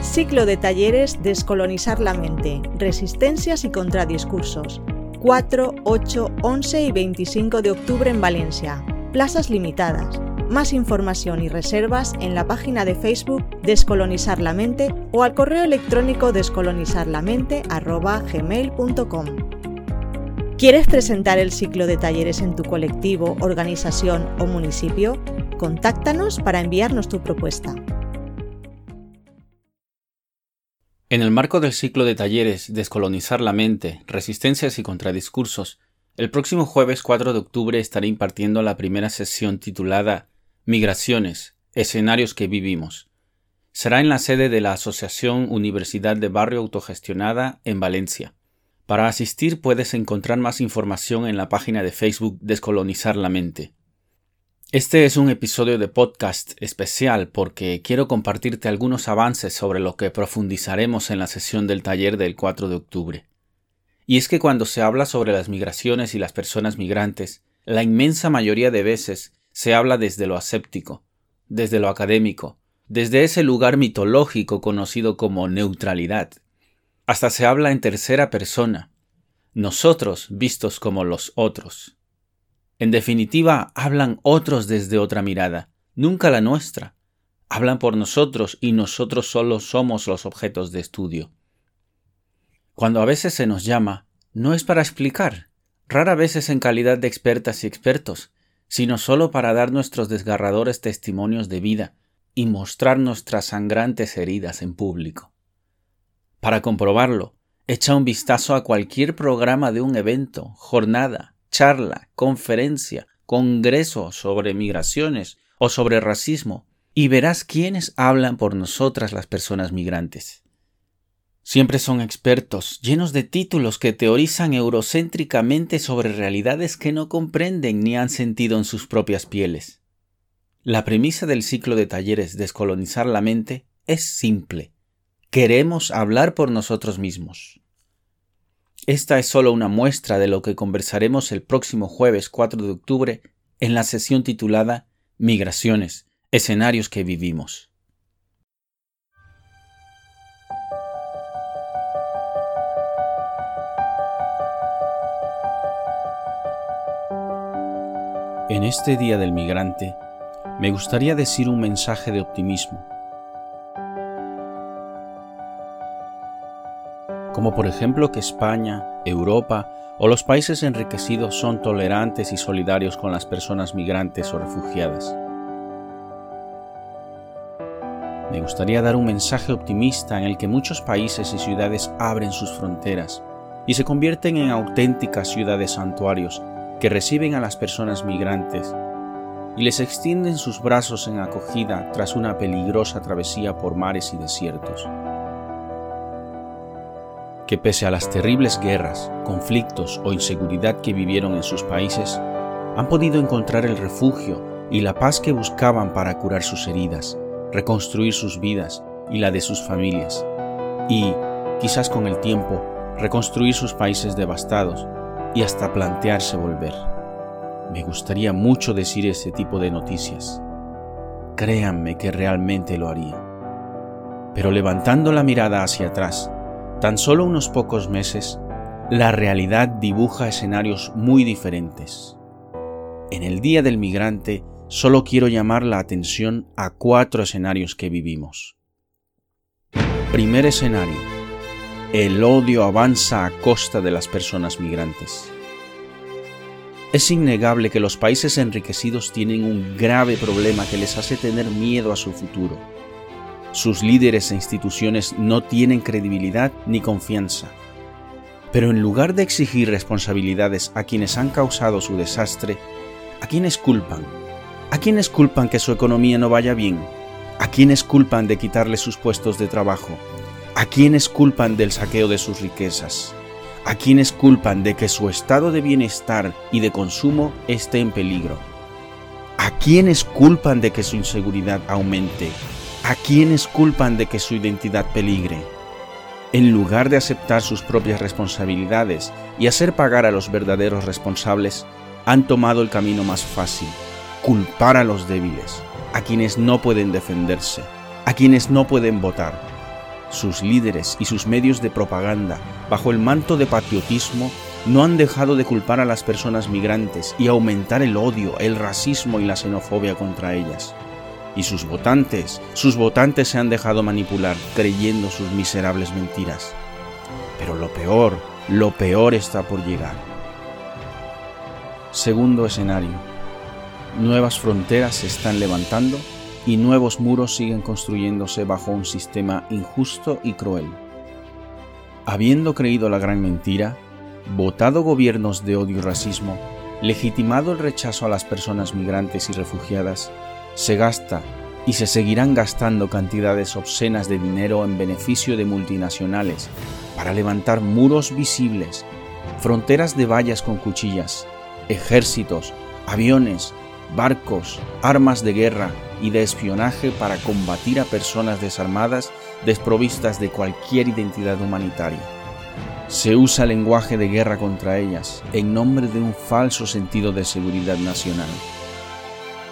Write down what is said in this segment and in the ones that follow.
Ciclo de talleres Descolonizar la mente, Resistencias y Contradiscursos. 4, 8, 11 y 25 de octubre en Valencia. Plazas limitadas. Más información y reservas en la página de Facebook Descolonizar la Mente o al correo electrónico descolonizarlamente.gmail.com. ¿Quieres presentar el ciclo de talleres en tu colectivo, organización o municipio? Contáctanos para enviarnos tu propuesta. En el marco del ciclo de talleres Descolonizar la mente, Resistencias y Contradiscursos, el próximo jueves 4 de octubre estaré impartiendo la primera sesión titulada Migraciones, escenarios que vivimos. Será en la sede de la Asociación Universidad de Barrio Autogestionada en Valencia. Para asistir puedes encontrar más información en la página de Facebook Descolonizar la Mente. Este es un episodio de podcast especial porque quiero compartirte algunos avances sobre lo que profundizaremos en la sesión del taller del 4 de octubre. Y es que cuando se habla sobre las migraciones y las personas migrantes, la inmensa mayoría de veces se habla desde lo aséptico, desde lo académico, desde ese lugar mitológico conocido como neutralidad. Hasta se habla en tercera persona, nosotros vistos como los otros. En definitiva, hablan otros desde otra mirada, nunca la nuestra. Hablan por nosotros y nosotros solo somos los objetos de estudio. Cuando a veces se nos llama, no es para explicar, rara vez es en calidad de expertas y expertos, sino solo para dar nuestros desgarradores testimonios de vida y mostrar nuestras sangrantes heridas en público. Para comprobarlo, echa un vistazo a cualquier programa de un evento, jornada, charla, conferencia, congreso sobre migraciones o sobre racismo, y verás quiénes hablan por nosotras las personas migrantes. Siempre son expertos, llenos de títulos que teorizan eurocéntricamente sobre realidades que no comprenden ni han sentido en sus propias pieles. La premisa del ciclo de talleres Descolonizar la mente es simple. Queremos hablar por nosotros mismos. Esta es solo una muestra de lo que conversaremos el próximo jueves 4 de octubre en la sesión titulada Migraciones, escenarios que vivimos. En este Día del Migrante, me gustaría decir un mensaje de optimismo como por ejemplo que España, Europa o los países enriquecidos son tolerantes y solidarios con las personas migrantes o refugiadas. Me gustaría dar un mensaje optimista en el que muchos países y ciudades abren sus fronteras y se convierten en auténticas ciudades santuarios que reciben a las personas migrantes y les extienden sus brazos en acogida tras una peligrosa travesía por mares y desiertos que pese a las terribles guerras, conflictos o inseguridad que vivieron en sus países, han podido encontrar el refugio y la paz que buscaban para curar sus heridas, reconstruir sus vidas y la de sus familias, y, quizás con el tiempo, reconstruir sus países devastados y hasta plantearse volver. Me gustaría mucho decir ese tipo de noticias. Créanme que realmente lo haría. Pero levantando la mirada hacia atrás, tan solo unos pocos meses, la realidad dibuja escenarios muy diferentes. En el Día del Migrante solo quiero llamar la atención a cuatro escenarios que vivimos. Primer escenario. El odio avanza a costa de las personas migrantes. Es innegable que los países enriquecidos tienen un grave problema que les hace tener miedo a su futuro sus líderes e instituciones no tienen credibilidad ni confianza. Pero en lugar de exigir responsabilidades a quienes han causado su desastre, ¿a quiénes culpan? ¿A quiénes culpan que su economía no vaya bien? ¿A quiénes culpan de quitarle sus puestos de trabajo? ¿A quiénes culpan del saqueo de sus riquezas? ¿A quiénes culpan de que su estado de bienestar y de consumo esté en peligro? ¿A quiénes culpan de que su inseguridad aumente? ¿A quiénes culpan de que su identidad peligre? En lugar de aceptar sus propias responsabilidades y hacer pagar a los verdaderos responsables, han tomado el camino más fácil, culpar a los débiles, a quienes no pueden defenderse, a quienes no pueden votar, sus líderes y sus medios de propaganda, bajo el manto de patriotismo, no han dejado de culpar a las personas migrantes y aumentar el odio, el racismo y la xenofobia contra ellas. Y sus votantes, sus votantes se han dejado manipular creyendo sus miserables mentiras. Pero lo peor, lo peor está por llegar. Segundo escenario. Nuevas fronteras se están levantando y nuevos muros siguen construyéndose bajo un sistema injusto y cruel. Habiendo creído la gran mentira, votado gobiernos de odio y racismo, legitimado el rechazo a las personas migrantes y refugiadas, se gasta y se seguirán gastando cantidades obscenas de dinero en beneficio de multinacionales para levantar muros visibles, fronteras de vallas con cuchillas, ejércitos, aviones, barcos, armas de guerra y de espionaje para combatir a personas desarmadas desprovistas de cualquier identidad humanitaria. Se usa lenguaje de guerra contra ellas en nombre de un falso sentido de seguridad nacional.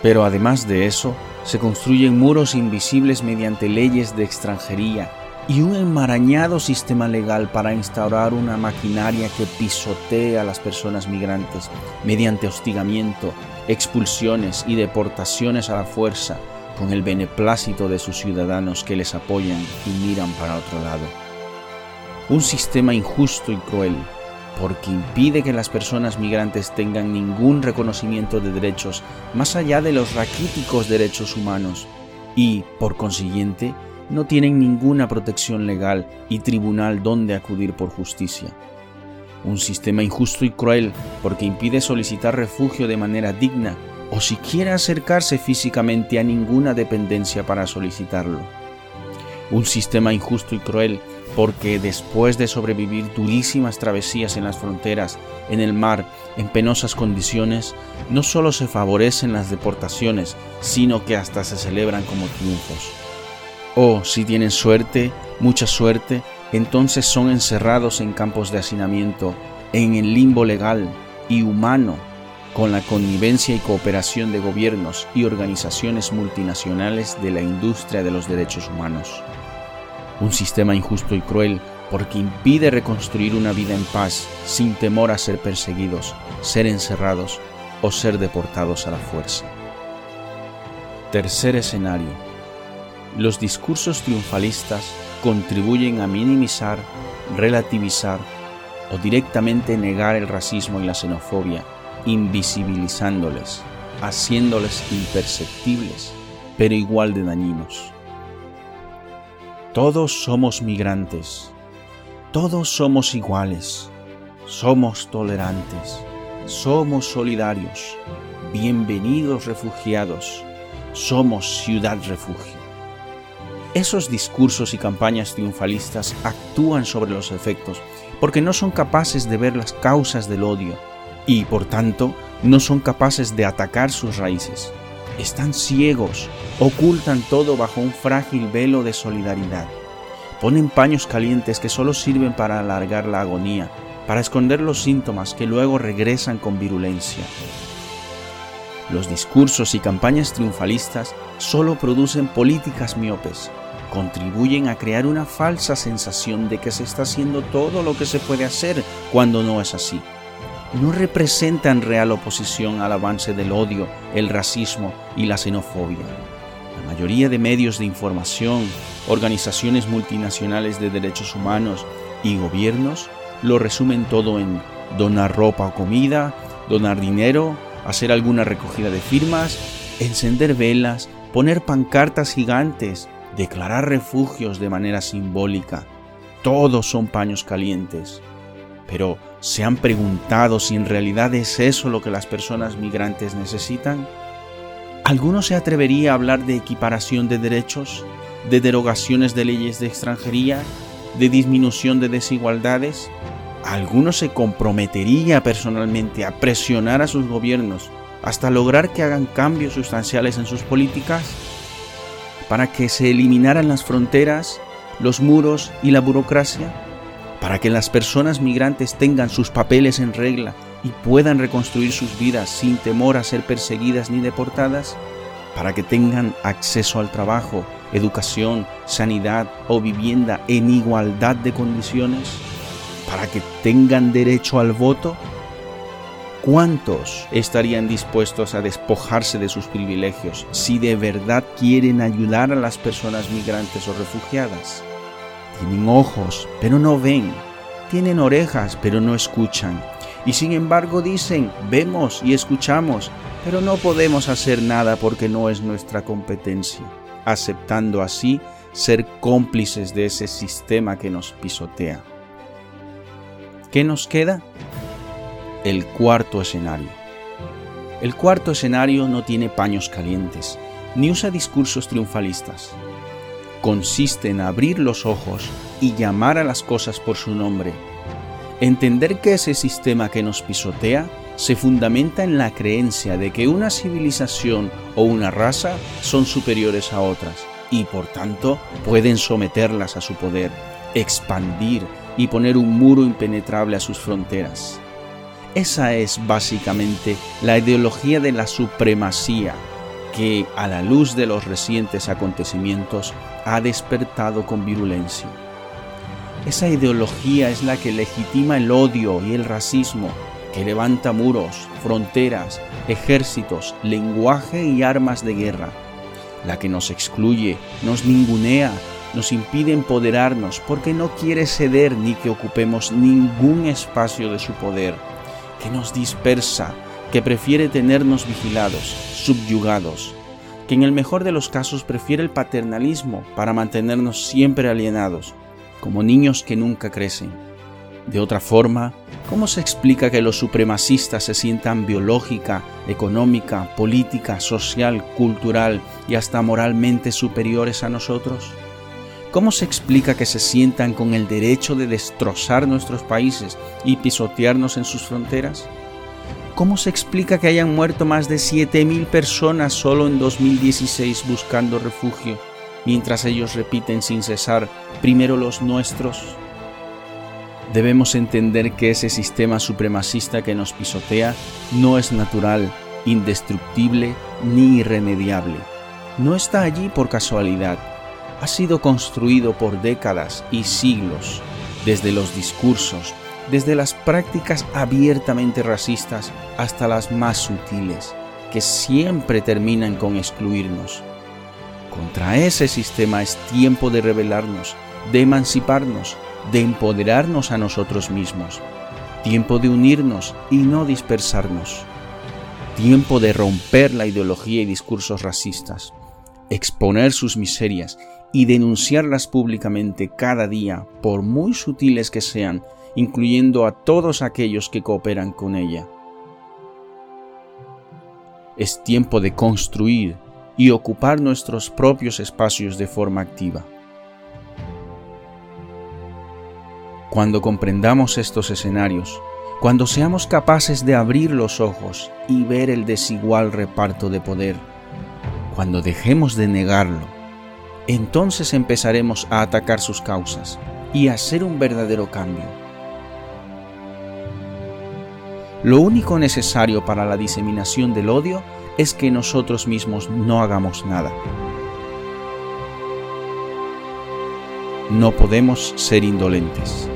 Pero además de eso, se construyen muros invisibles mediante leyes de extranjería y un enmarañado sistema legal para instaurar una maquinaria que pisotee a las personas migrantes mediante hostigamiento, expulsiones y deportaciones a la fuerza con el beneplácito de sus ciudadanos que les apoyan y miran para otro lado. Un sistema injusto y cruel porque impide que las personas migrantes tengan ningún reconocimiento de derechos más allá de los raquíticos derechos humanos y, por consiguiente, no tienen ninguna protección legal y tribunal donde acudir por justicia. Un sistema injusto y cruel porque impide solicitar refugio de manera digna o siquiera acercarse físicamente a ninguna dependencia para solicitarlo. Un sistema injusto y cruel porque después de sobrevivir durísimas travesías en las fronteras, en el mar, en penosas condiciones, no solo se favorecen las deportaciones, sino que hasta se celebran como triunfos. O si tienen suerte, mucha suerte, entonces son encerrados en campos de hacinamiento, en el limbo legal y humano, con la connivencia y cooperación de gobiernos y organizaciones multinacionales de la industria de los derechos humanos. Un sistema injusto y cruel porque impide reconstruir una vida en paz sin temor a ser perseguidos, ser encerrados o ser deportados a la fuerza. Tercer escenario los discursos triunfalistas contribuyen a minimizar, relativizar o directamente negar el racismo y la xenofobia, invisibilizándoles, haciéndoles imperceptibles, pero igual de dañinos. Todos somos migrantes, todos somos iguales, somos tolerantes, somos solidarios, bienvenidos refugiados, somos ciudad refugio. Esos discursos y campañas triunfalistas actúan sobre los efectos porque no son capaces de ver las causas del odio y, por tanto, no son capaces de atacar sus raíces. Están ciegos, ocultan todo bajo un frágil velo de solidaridad. Ponen paños calientes que solo sirven para alargar la agonía, para esconder los síntomas que luego regresan con virulencia. Los discursos y campañas triunfalistas solo producen políticas miopes, contribuyen a crear una falsa sensación de que se está haciendo todo lo que se puede hacer cuando no es así. No representan real oposición al avance del odio, el racismo y la xenofobia. La mayoría de medios de información, organizaciones multinacionales de derechos humanos y gobiernos lo resumen todo en donar ropa o comida, donar dinero, hacer alguna recogida de firmas, encender velas, poner pancartas gigantes, declarar refugios de manera simbólica. Todos son paños calientes. Pero, ¿se han preguntado si en realidad es eso lo que las personas migrantes necesitan? ¿Alguno se atrevería a hablar de equiparación de derechos, de derogaciones de leyes de extranjería, de disminución de desigualdades? ¿Alguno se comprometería personalmente a presionar a sus gobiernos hasta lograr que hagan cambios sustanciales en sus políticas? para que se eliminaran las fronteras, los muros y la burocracia, para que las personas migrantes tengan sus papeles en regla y puedan reconstruir sus vidas sin temor a ser perseguidas ni deportadas, para que tengan acceso al trabajo educación, sanidad o vivienda en igualdad de condiciones para que tengan derecho al voto? ¿Cuántos estarían dispuestos a despojarse de sus privilegios si de verdad quieren ayudar a las personas migrantes o refugiadas? Tienen ojos, pero no ven. Tienen orejas, pero no escuchan. Y sin embargo dicen, vemos y escuchamos, pero no podemos hacer nada porque no es nuestra competencia, aceptando así ser cómplices de ese sistema que nos pisotea. ¿Qué nos queda? El cuarto escenario. El cuarto escenario no tiene paños calientes, ni usa discursos triunfalistas consiste en abrir los ojos y llamar a las cosas por su nombre. Entender que ese sistema que nos pisotea se fundamenta en la creencia de que una civilización o una raza son superiores a otras y por tanto pueden someterlas a su poder, expandir y poner un muro impenetrable a sus fronteras. Esa es básicamente la ideología de la supremacía que, a la luz de los recientes acontecimientos, ha despertado con virulencia. Esa ideología es la que legitima el odio y el racismo, que levanta muros, fronteras, ejércitos, lenguaje y armas de guerra, la que nos excluye, nos ningunea, nos impide empoderarnos porque no quiere ceder ni que ocupemos ningún espacio de su poder, que nos dispersa, que prefiere tenernos vigilados, subyugados, que en el mejor de los casos prefiere el paternalismo para mantenernos siempre alienados, como niños que nunca crecen. De otra forma, ¿cómo se explica que los supremacistas se sientan biológica, económica, política, social, cultural y hasta moralmente superiores a nosotros? ¿Cómo se explica que se sientan con el derecho de destrozar nuestros países y pisotearnos en sus fronteras? ¿Cómo se explica que hayan muerto más de 7.000 personas solo en 2016 buscando refugio, mientras ellos repiten sin cesar, primero los nuestros? Debemos entender que ese sistema supremacista que nos pisotea no es natural, indestructible ni irremediable. No está allí por casualidad. Ha sido construido por décadas y siglos, desde los discursos, desde las prácticas abiertamente racistas hasta las más sutiles, que siempre terminan con excluirnos. Contra ese sistema es tiempo de rebelarnos, de emanciparnos, de empoderarnos a nosotros mismos. Tiempo de unirnos y no dispersarnos. Tiempo de romper la ideología y discursos racistas, exponer sus miserias y denunciarlas públicamente cada día, por muy sutiles que sean, incluyendo a todos aquellos que cooperan con ella. Es tiempo de construir y ocupar nuestros propios espacios de forma activa. Cuando comprendamos estos escenarios, cuando seamos capaces de abrir los ojos y ver el desigual reparto de poder, cuando dejemos de negarlo, entonces empezaremos a atacar sus causas y a hacer un verdadero cambio lo único necesario para la diseminación del odio es que nosotros mismos no hagamos nada. No podemos ser indolentes.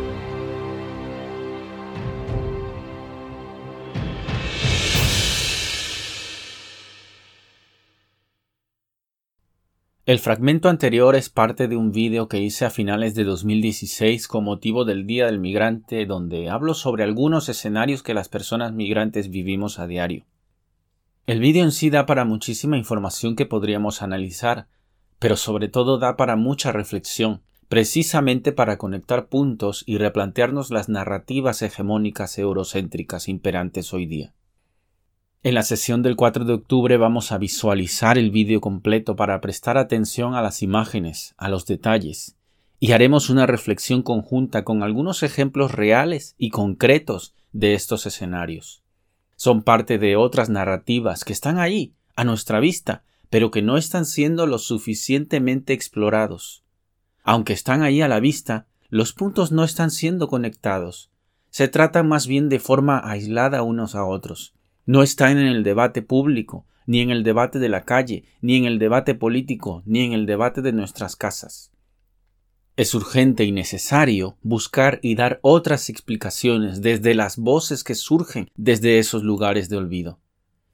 El fragmento anterior es parte de un vídeo que hice a finales de 2016 con motivo del Día del Migrante donde hablo sobre algunos escenarios que las personas migrantes vivimos a diario. El vídeo en sí da para muchísima información que podríamos analizar, pero sobre todo da para mucha reflexión, precisamente para conectar puntos y replantearnos las narrativas hegemónicas eurocéntricas imperantes hoy día. En la sesión del 4 de octubre vamos a visualizar el vídeo completo para prestar atención a las imágenes, a los detalles, y haremos una reflexión conjunta con algunos ejemplos reales y concretos de estos escenarios. Son parte de otras narrativas que están ahí, a nuestra vista, pero que no están siendo lo suficientemente explorados. Aunque están ahí a la vista, los puntos no están siendo conectados. Se tratan más bien de forma aislada unos a otros no están en el debate público, ni en el debate de la calle, ni en el debate político, ni en el debate de nuestras casas. Es urgente y necesario buscar y dar otras explicaciones desde las voces que surgen desde esos lugares de olvido.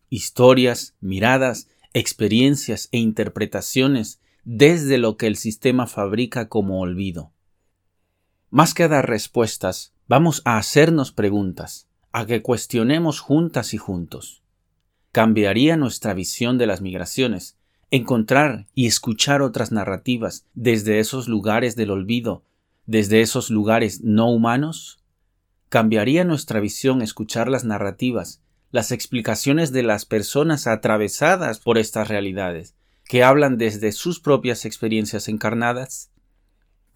Historias, miradas, experiencias e interpretaciones desde lo que el sistema fabrica como olvido. Más que dar respuestas, vamos a hacernos preguntas, a que cuestionemos juntas y juntos. Cambiaría nuestra visión de las migraciones encontrar y escuchar otras narrativas desde esos lugares del olvido, desde esos lugares no humanos? ¿Cambiaría nuestra visión escuchar las narrativas, las explicaciones de las personas atravesadas por estas realidades, que hablan desde sus propias experiencias encarnadas?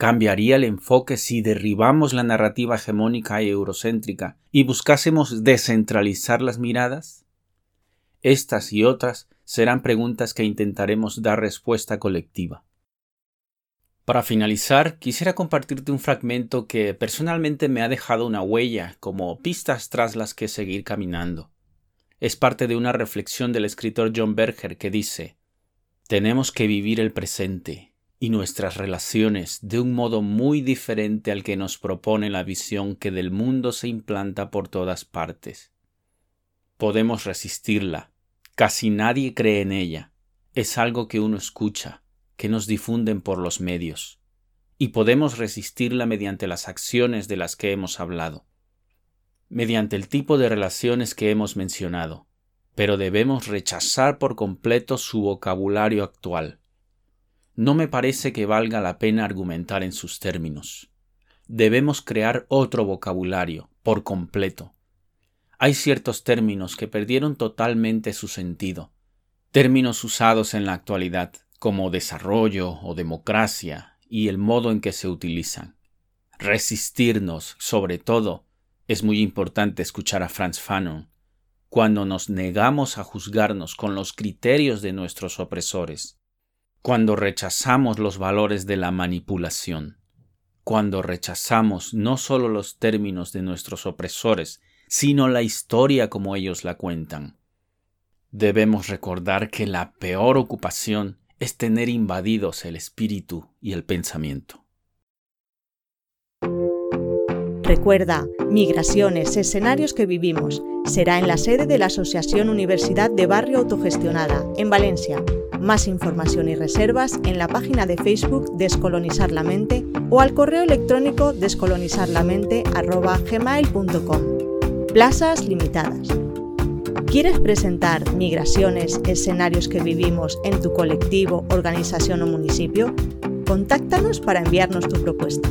¿Cambiaría el enfoque si derribamos la narrativa hegemónica y eurocéntrica y buscásemos descentralizar las miradas? Estas y otras serán preguntas que intentaremos dar respuesta colectiva. Para finalizar, quisiera compartirte un fragmento que personalmente me ha dejado una huella, como pistas tras las que seguir caminando. Es parte de una reflexión del escritor John Berger que dice Tenemos que vivir el presente y nuestras relaciones de un modo muy diferente al que nos propone la visión que del mundo se implanta por todas partes. Podemos resistirla, Casi nadie cree en ella. Es algo que uno escucha, que nos difunden por los medios, y podemos resistirla mediante las acciones de las que hemos hablado, mediante el tipo de relaciones que hemos mencionado, pero debemos rechazar por completo su vocabulario actual. No me parece que valga la pena argumentar en sus términos. Debemos crear otro vocabulario, por completo, hay ciertos términos que perdieron totalmente su sentido, términos usados en la actualidad como desarrollo o democracia y el modo en que se utilizan. Resistirnos, sobre todo, es muy importante escuchar a Franz Fanon, cuando nos negamos a juzgarnos con los criterios de nuestros opresores, cuando rechazamos los valores de la manipulación, cuando rechazamos no solo los términos de nuestros opresores, sino la historia como ellos la cuentan. Debemos recordar que la peor ocupación es tener invadidos el espíritu y el pensamiento. Recuerda, Migraciones, escenarios que vivimos, será en la sede de la Asociación Universidad de Barrio Autogestionada, en Valencia. Más información y reservas en la página de Facebook Descolonizar la Mente o al correo electrónico descolonizarlamente.gmail.com plazas limitadas. ¿Quieres presentar migraciones, escenarios que vivimos en tu colectivo, organización o municipio? Contáctanos para enviarnos tu propuesta.